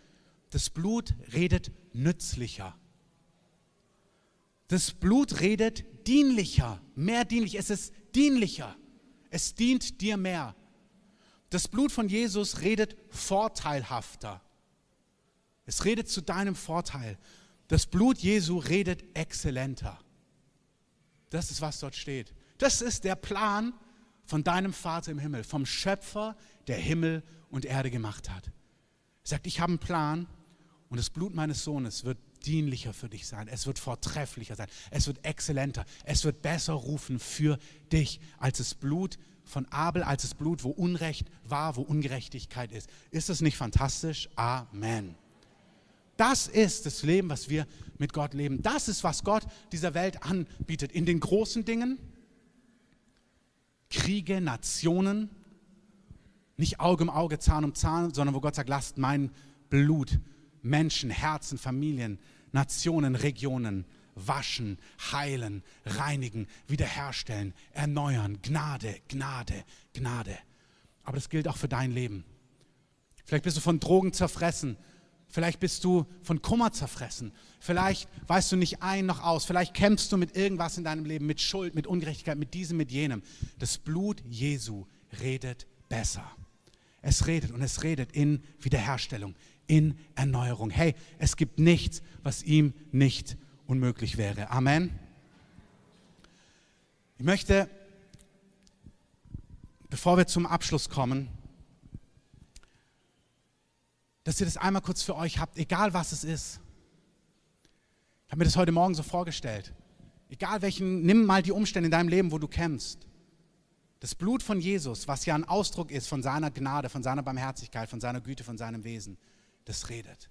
das Blut redet nützlicher. Das Blut redet dienlicher, mehr dienlich. Es ist dienlicher. Es dient dir mehr. Das Blut von Jesus redet vorteilhafter. Es redet zu deinem Vorteil. Das Blut Jesu redet exzellenter. Das ist, was dort steht. Das ist der Plan von deinem Vater im Himmel, vom Schöpfer, der Himmel und Erde gemacht hat. Er sagt, ich habe einen Plan und das Blut meines Sohnes wird dienlicher für dich sein. Es wird vortrefflicher sein. Es wird exzellenter. Es wird besser rufen für dich als das Blut von Abel, als das Blut, wo Unrecht war, wo Ungerechtigkeit ist. Ist das nicht fantastisch? Amen. Das ist das Leben, was wir mit Gott leben. Das ist, was Gott dieser Welt anbietet. In den großen Dingen, Kriege, Nationen, nicht Auge um Auge, Zahn um Zahn, sondern wo Gott sagt, lasst mein Blut Menschen, Herzen, Familien, Nationen, Regionen waschen, heilen, reinigen, wiederherstellen, erneuern. Gnade, Gnade, Gnade. Aber das gilt auch für dein Leben. Vielleicht bist du von Drogen zerfressen. Vielleicht bist du von Kummer zerfressen. Vielleicht weißt du nicht ein noch aus. Vielleicht kämpfst du mit irgendwas in deinem Leben, mit Schuld, mit Ungerechtigkeit, mit diesem, mit jenem. Das Blut Jesu redet besser. Es redet und es redet in Wiederherstellung, in Erneuerung. Hey, es gibt nichts, was ihm nicht unmöglich wäre. Amen. Ich möchte, bevor wir zum Abschluss kommen, dass ihr das einmal kurz für euch habt, egal was es ist. Ich habe mir das heute Morgen so vorgestellt. Egal welchen, nimm mal die Umstände in deinem Leben, wo du kämpfst. Das Blut von Jesus, was ja ein Ausdruck ist von seiner Gnade, von seiner Barmherzigkeit, von seiner Güte, von seinem Wesen, das redet.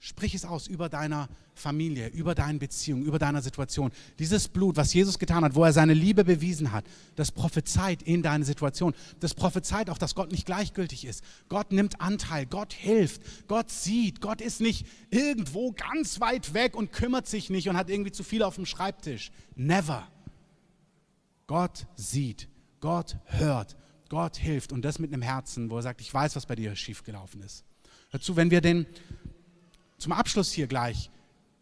Sprich es aus über deiner Familie, über deine Beziehung, über deiner Situation. Dieses Blut, was Jesus getan hat, wo er seine Liebe bewiesen hat, das prophezeit in deine Situation. Das prophezeit auch, dass Gott nicht gleichgültig ist. Gott nimmt Anteil, Gott hilft, Gott sieht. Gott ist nicht irgendwo ganz weit weg und kümmert sich nicht und hat irgendwie zu viel auf dem Schreibtisch. Never. Gott sieht, Gott hört, Gott hilft und das mit einem Herzen, wo er sagt, ich weiß, was bei dir schiefgelaufen ist. Dazu, wenn wir den zum Abschluss hier gleich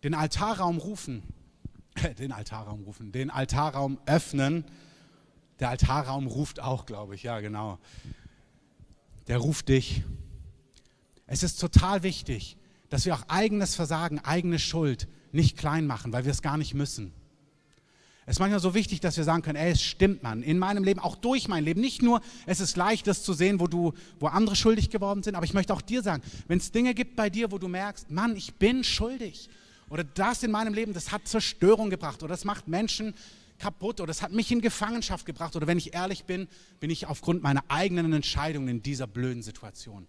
den Altarraum rufen, den Altarraum rufen, den Altarraum öffnen. Der Altarraum ruft auch, glaube ich, ja genau. Der ruft dich. Es ist total wichtig, dass wir auch eigenes Versagen, eigene Schuld nicht klein machen, weil wir es gar nicht müssen. Es ist manchmal so wichtig, dass wir sagen können, ey, es stimmt, Mann, in meinem Leben, auch durch mein Leben. Nicht nur, es ist leicht, das zu sehen, wo, du, wo andere schuldig geworden sind, aber ich möchte auch dir sagen, wenn es Dinge gibt bei dir, wo du merkst, Mann, ich bin schuldig. Oder das in meinem Leben, das hat Zerstörung gebracht oder das macht Menschen kaputt oder das hat mich in Gefangenschaft gebracht. Oder wenn ich ehrlich bin, bin ich aufgrund meiner eigenen Entscheidungen in dieser blöden Situation.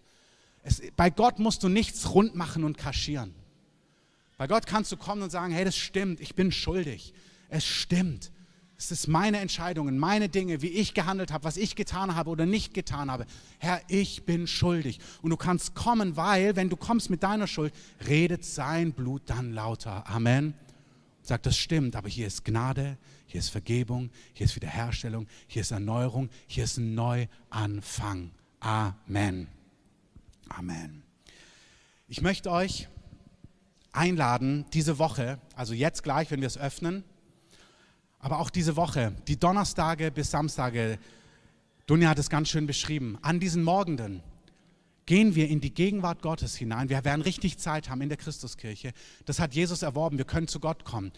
Es, bei Gott musst du nichts rund machen und kaschieren. Bei Gott kannst du kommen und sagen, hey, das stimmt, ich bin schuldig es stimmt. Es ist meine Entscheidungen, meine Dinge, wie ich gehandelt habe, was ich getan habe oder nicht getan habe. Herr, ich bin schuldig. Und du kannst kommen, weil, wenn du kommst mit deiner Schuld, redet sein Blut dann lauter. Amen. Sagt, das stimmt, aber hier ist Gnade, hier ist Vergebung, hier ist Wiederherstellung, hier ist Erneuerung, hier ist ein Neuanfang. Amen. Amen. Ich möchte euch einladen, diese Woche, also jetzt gleich, wenn wir es öffnen, aber auch diese Woche, die Donnerstage bis Samstage, Dunja hat es ganz schön beschrieben, an diesen Morgenden gehen wir in die Gegenwart Gottes hinein. Wir werden richtig Zeit haben in der Christuskirche. Das hat Jesus erworben. Wir können zu Gott kommen.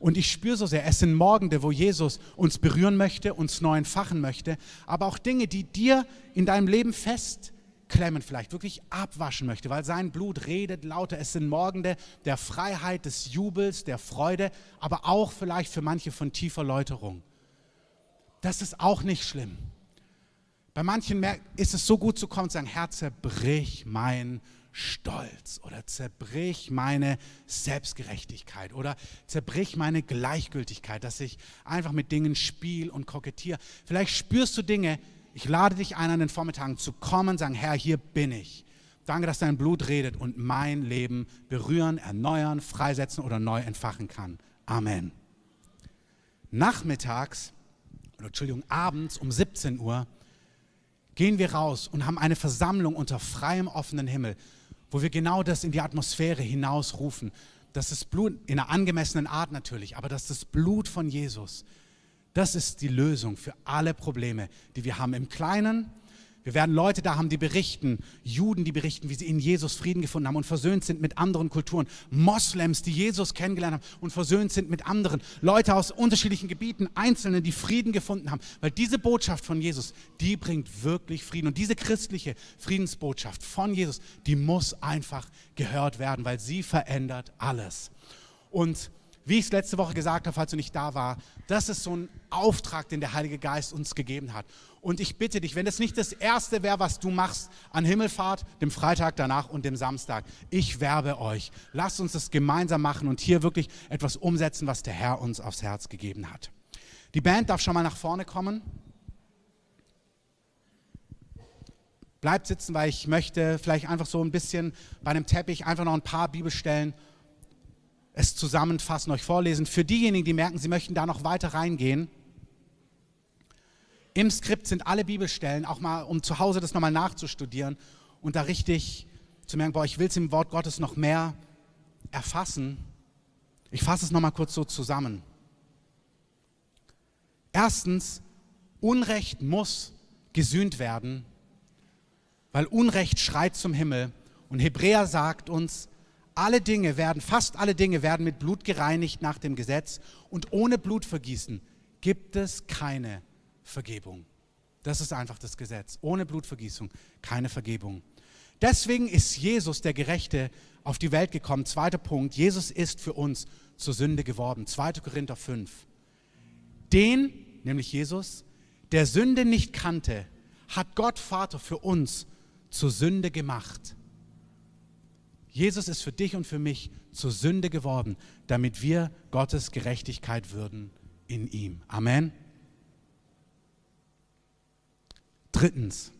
Und ich spüre so sehr, es sind Morgende, wo Jesus uns berühren möchte, uns neu entfachen möchte, aber auch Dinge, die dir in deinem Leben fest klemmen vielleicht, wirklich abwaschen möchte, weil sein Blut redet lauter. Es sind Morgende der Freiheit, des Jubels, der Freude, aber auch vielleicht für manche von tiefer Läuterung. Das ist auch nicht schlimm. Bei manchen ist es so gut zu kommen und sagen, Herr, zerbrich mein Stolz oder zerbrich meine Selbstgerechtigkeit oder zerbrich meine Gleichgültigkeit, dass ich einfach mit Dingen spiel und kokettiere. Vielleicht spürst du Dinge, ich lade dich ein, an den Vormittagen zu kommen, sagen, Herr, hier bin ich. Danke, dass dein Blut redet und mein Leben berühren, erneuern, freisetzen oder neu entfachen kann. Amen. Nachmittags, oder Entschuldigung, abends um 17 Uhr gehen wir raus und haben eine Versammlung unter freiem offenen Himmel, wo wir genau das in die Atmosphäre hinausrufen. Das ist Blut in einer angemessenen Art natürlich, aber das ist das Blut von Jesus das ist die Lösung für alle Probleme, die wir haben im Kleinen. Wir werden Leute da haben, die berichten, Juden, die berichten, wie sie in Jesus Frieden gefunden haben und versöhnt sind mit anderen Kulturen. Moslems, die Jesus kennengelernt haben und versöhnt sind mit anderen. Leute aus unterschiedlichen Gebieten, Einzelne, die Frieden gefunden haben. Weil diese Botschaft von Jesus, die bringt wirklich Frieden. Und diese christliche Friedensbotschaft von Jesus, die muss einfach gehört werden, weil sie verändert alles. Und wie ich es letzte Woche gesagt habe, falls du nicht da war, das ist so ein Auftrag, den der Heilige Geist uns gegeben hat. Und ich bitte dich, wenn das nicht das Erste wäre, was du machst an Himmelfahrt, dem Freitag danach und dem Samstag, ich werbe euch. Lasst uns das gemeinsam machen und hier wirklich etwas umsetzen, was der Herr uns aufs Herz gegeben hat. Die Band darf schon mal nach vorne kommen. Bleibt sitzen, weil ich möchte vielleicht einfach so ein bisschen bei einem Teppich einfach noch ein paar Bibelstellen es zusammenfassen, euch vorlesen. Für diejenigen, die merken, sie möchten da noch weiter reingehen. Im Skript sind alle Bibelstellen, auch mal, um zu Hause das nochmal nachzustudieren und da richtig zu merken, boah, ich will es im Wort Gottes noch mehr erfassen. Ich fasse es nochmal kurz so zusammen. Erstens, Unrecht muss gesühnt werden, weil Unrecht schreit zum Himmel. Und Hebräer sagt uns, alle Dinge werden, fast alle Dinge werden mit Blut gereinigt nach dem Gesetz und ohne Blutvergießen gibt es keine Vergebung. Das ist einfach das Gesetz. Ohne Blutvergießung keine Vergebung. Deswegen ist Jesus, der Gerechte, auf die Welt gekommen. Zweiter Punkt, Jesus ist für uns zur Sünde geworden. 2. Korinther 5. Den, nämlich Jesus, der Sünde nicht kannte, hat Gott Vater für uns zur Sünde gemacht Jesus ist für dich und für mich zur Sünde geworden, damit wir Gottes Gerechtigkeit würden in ihm. Amen. Drittens,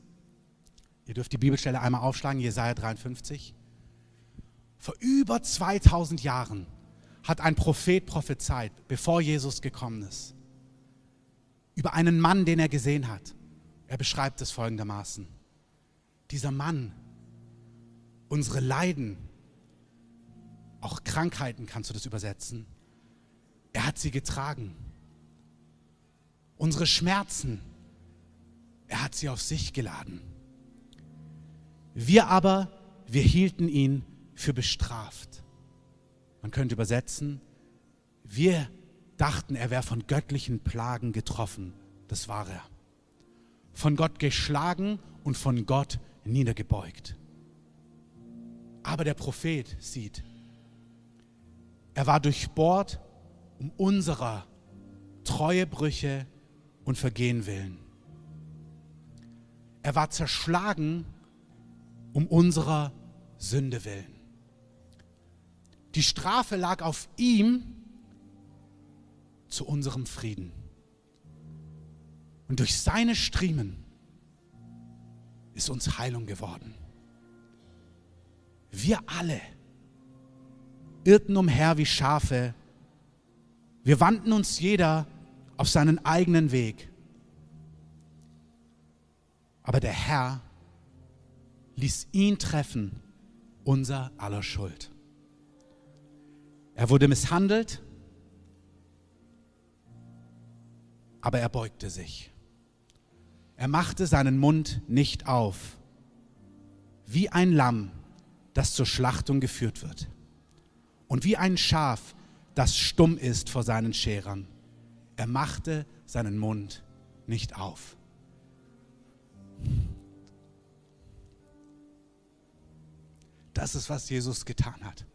ihr dürft die Bibelstelle einmal aufschlagen, Jesaja 53. Vor über 2000 Jahren hat ein Prophet prophezeit, bevor Jesus gekommen ist, über einen Mann, den er gesehen hat. Er beschreibt es folgendermaßen. Dieser Mann unsere Leiden, auch Krankheiten kannst du das übersetzen. Er hat sie getragen. Unsere Schmerzen, er hat sie auf sich geladen. Wir aber, wir hielten ihn für bestraft. Man könnte übersetzen, wir dachten, er wäre von göttlichen Plagen getroffen. Das war er. Von Gott geschlagen und von Gott niedergebeugt. Aber der Prophet sieht, er war durchbohrt um unserer Treuebrüche und Vergehen willen. Er war zerschlagen um unserer Sünde willen. Die Strafe lag auf ihm zu unserem Frieden. Und durch seine Striemen ist uns Heilung geworden. Wir alle irrten umher wie Schafe. Wir wandten uns jeder auf seinen eigenen Weg. Aber der Herr ließ ihn treffen, unser aller Schuld. Er wurde misshandelt, aber er beugte sich. Er machte seinen Mund nicht auf, wie ein Lamm das zur Schlachtung geführt wird. Und wie ein Schaf, das stumm ist vor seinen Scherern. Er machte seinen Mund nicht auf. Das ist, was Jesus getan hat.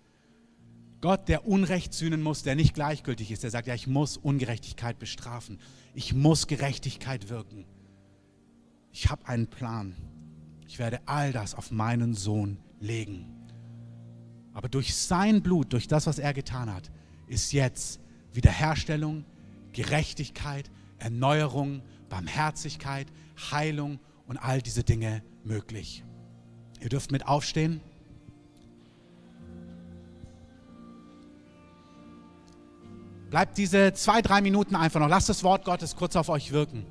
Gott, der Unrecht sühnen muss, der nicht gleichgültig ist, der sagt, ja, ich muss Ungerechtigkeit bestrafen. Ich muss Gerechtigkeit wirken. Ich habe einen Plan. Ich werde all das auf meinen Sohn legen. Aber durch sein Blut, durch das, was er getan hat, ist jetzt Wiederherstellung, Gerechtigkeit, Erneuerung, Barmherzigkeit, Heilung und all diese Dinge möglich. Ihr dürft mit aufstehen. Bleibt diese zwei, drei Minuten einfach noch. Lasst das Wort Gottes kurz auf euch wirken.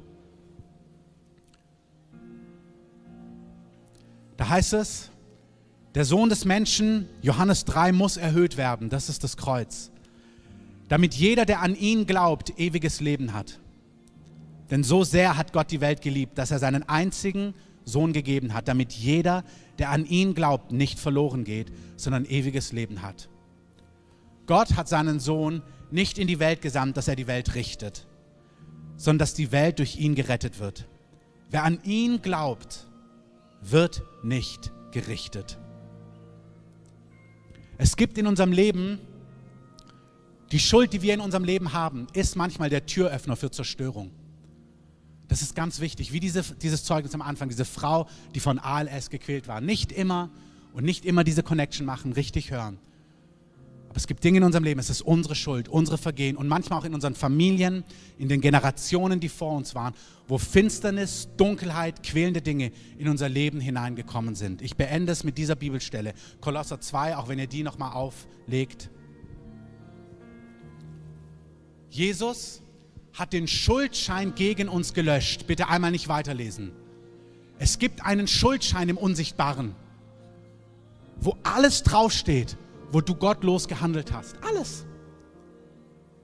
Da heißt es, der Sohn des Menschen, Johannes 3, muss erhöht werden. Das ist das Kreuz. Damit jeder, der an ihn glaubt, ewiges Leben hat. Denn so sehr hat Gott die Welt geliebt, dass er seinen einzigen Sohn gegeben hat, damit jeder, der an ihn glaubt, nicht verloren geht, sondern ewiges Leben hat. Gott hat seinen Sohn nicht in die Welt gesandt, dass er die Welt richtet, sondern dass die Welt durch ihn gerettet wird. Wer an ihn glaubt, wird nicht gerichtet. Es gibt in unserem Leben Die Schuld, die wir in unserem Leben haben, ist manchmal der Türöffner für Zerstörung. Das ist ganz wichtig, wie diese, dieses Zeugnis am Anfang, diese Frau, die von ALS gequält war. Nicht immer und nicht immer diese Connection machen, richtig hören. Aber es gibt Dinge in unserem Leben, es ist unsere Schuld, unsere Vergehen und manchmal auch in unseren Familien, in den Generationen, die vor uns waren, wo Finsternis, Dunkelheit, quälende Dinge in unser Leben hineingekommen sind. Ich beende es mit dieser Bibelstelle, Kolosser 2, auch wenn ihr die nochmal auflegt. Jesus hat den Schuldschein gegen uns gelöscht. Bitte einmal nicht weiterlesen. Es gibt einen Schuldschein im Unsichtbaren, wo alles draufsteht, wo du gottlos gehandelt hast. Alles.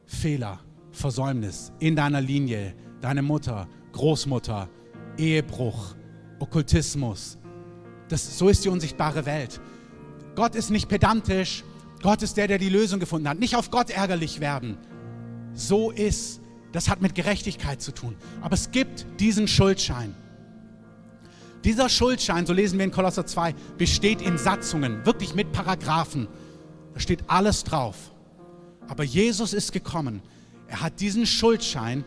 Fehler, Versäumnis in deiner Linie, deine Mutter, Großmutter, Ehebruch, Okkultismus. Das, so ist die unsichtbare Welt. Gott ist nicht pedantisch. Gott ist der, der die Lösung gefunden hat. Nicht auf Gott ärgerlich werden. So ist das hat mit Gerechtigkeit zu tun. Aber es gibt diesen Schuldschein. Dieser Schuldschein, so lesen wir in Kolosser 2, besteht in Satzungen, wirklich mit Paragraphen. Da steht alles drauf. Aber Jesus ist gekommen. Er hat diesen Schuldschein,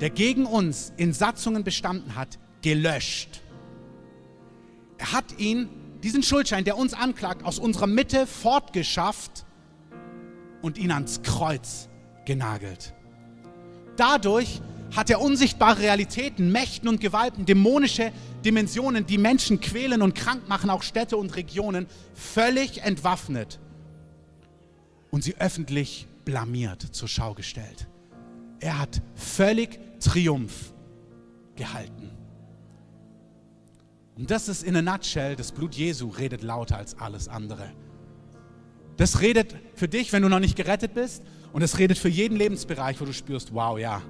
der gegen uns in Satzungen bestanden hat, gelöscht. Er hat ihn, diesen Schuldschein, der uns anklagt, aus unserer Mitte fortgeschafft und ihn ans Kreuz genagelt. Dadurch hat er unsichtbare Realitäten, Mächten und Gewalten, dämonische Dimensionen, die Menschen quälen und krank machen, auch Städte und Regionen, völlig entwaffnet und sie öffentlich blamiert zur Schau gestellt. Er hat völlig Triumph gehalten. Und das ist in a nutshell, das Blut Jesu redet lauter als alles andere. Das redet für dich, wenn du noch nicht gerettet bist, und es redet für jeden Lebensbereich, wo du spürst, wow, ja,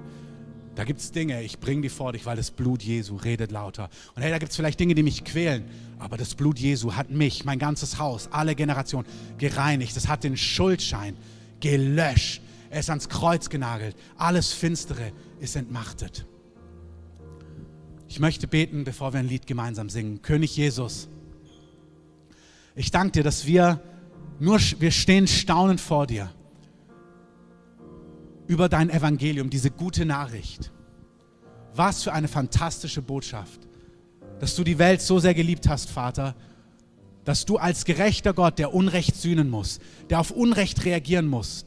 da gibt es Dinge, ich bringe die vor dich, weil das Blut Jesu redet lauter. Und hey, da gibt es vielleicht Dinge, die mich quälen, aber das Blut Jesu hat mich, mein ganzes Haus, alle Generationen gereinigt. Es hat den Schuldschein gelöscht. Er ist ans Kreuz genagelt. Alles Finstere ist entmachtet. Ich möchte beten, bevor wir ein Lied gemeinsam singen. König Jesus, ich danke dir, dass wir nur, wir stehen staunend vor dir über dein Evangelium, diese gute Nachricht. Was für eine fantastische Botschaft, dass du die Welt so sehr geliebt hast, Vater, dass du als gerechter Gott, der Unrecht sühnen muss, der auf Unrecht reagieren muss,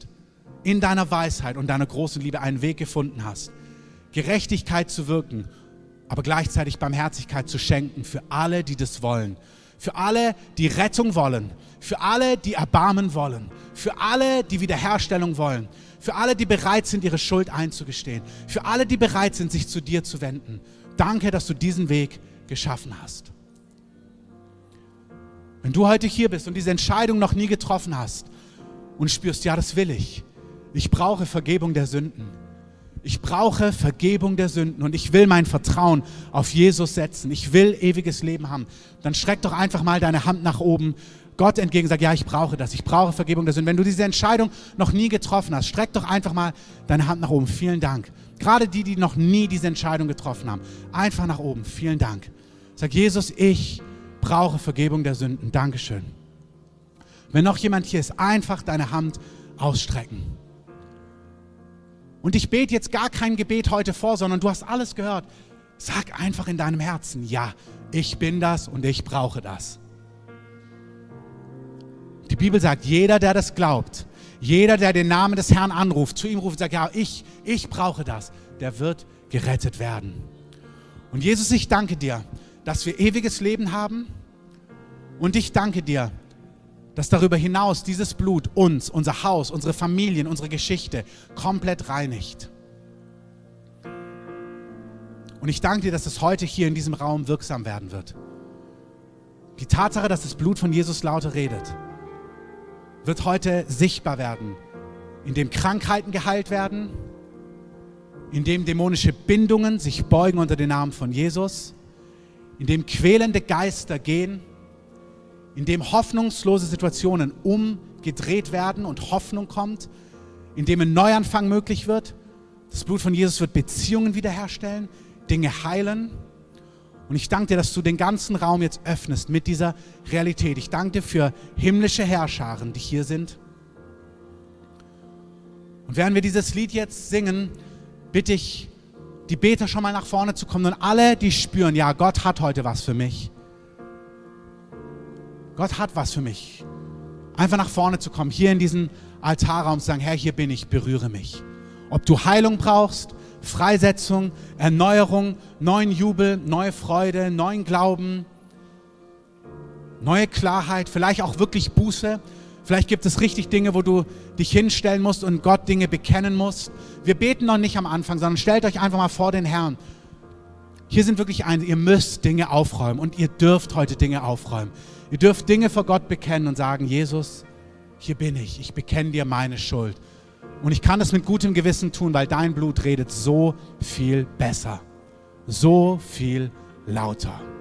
in deiner Weisheit und deiner großen Liebe einen Weg gefunden hast, Gerechtigkeit zu wirken, aber gleichzeitig Barmherzigkeit zu schenken für alle, die das wollen, für alle, die Rettung wollen, für alle, die Erbarmen wollen, für alle, die Wiederherstellung wollen, für alle, die bereit sind, ihre Schuld einzugestehen, für alle, die bereit sind, sich zu dir zu wenden. Danke, dass du diesen Weg geschaffen hast. Wenn du heute hier bist und diese Entscheidung noch nie getroffen hast und spürst, ja, das will ich. Ich brauche Vergebung der Sünden. Ich brauche Vergebung der Sünden und ich will mein Vertrauen auf Jesus setzen. Ich will ewiges Leben haben. Dann streck doch einfach mal deine Hand nach oben Gott entgegen, sag, ja, ich brauche das, ich brauche Vergebung der Sünden. Wenn du diese Entscheidung noch nie getroffen hast, streck doch einfach mal deine Hand nach oben. Vielen Dank. Gerade die, die noch nie diese Entscheidung getroffen haben, einfach nach oben. Vielen Dank. Sag, Jesus, ich brauche Vergebung der Sünden. Dankeschön. Wenn noch jemand hier ist, einfach deine Hand ausstrecken. Und ich bete jetzt gar kein Gebet heute vor, sondern du hast alles gehört. Sag einfach in deinem Herzen, ja, ich bin das und ich brauche das. Die Bibel sagt, jeder, der das glaubt, jeder, der den Namen des Herrn anruft, zu ihm ruft und sagt, ja, ich, ich brauche das, der wird gerettet werden. Und Jesus, ich danke dir, dass wir ewiges Leben haben. Und ich danke dir, dass darüber hinaus dieses Blut uns, unser Haus, unsere Familien, unsere Geschichte komplett reinigt. Und ich danke dir, dass es heute hier in diesem Raum wirksam werden wird. Die Tatsache, dass das Blut von Jesus lauter redet, wird heute sichtbar werden, indem Krankheiten geheilt werden, indem dämonische Bindungen sich beugen unter den Namen von Jesus, indem quälende Geister gehen, indem hoffnungslose Situationen umgedreht werden und Hoffnung kommt, indem ein Neuanfang möglich wird. Das Blut von Jesus wird Beziehungen wiederherstellen, Dinge heilen und ich danke dir, dass du den ganzen Raum jetzt öffnest mit dieser Realität. Ich danke dir für himmlische Herrscharen, die hier sind. Und während wir dieses Lied jetzt singen, bitte ich die Beter schon mal nach vorne zu kommen und alle, die spüren, ja, Gott hat heute was für mich. Gott hat was für mich. Einfach nach vorne zu kommen, hier in diesen Altarraum zu sagen, Herr, hier bin ich, berühre mich. Ob du Heilung brauchst, Freisetzung, Erneuerung, neuen Jubel, neue Freude, neuen Glauben, neue Klarheit, vielleicht auch wirklich Buße. Vielleicht gibt es richtig Dinge, wo du dich hinstellen musst und Gott Dinge bekennen musst. Wir beten noch nicht am Anfang, sondern stellt euch einfach mal vor den Herrn. Hier sind wirklich ein, ihr müsst Dinge aufräumen und ihr dürft heute Dinge aufräumen. Ihr dürft Dinge vor Gott bekennen und sagen, Jesus, hier bin ich, ich bekenne dir meine Schuld. Und ich kann das mit gutem Gewissen tun, weil dein Blut redet so viel besser, so viel lauter.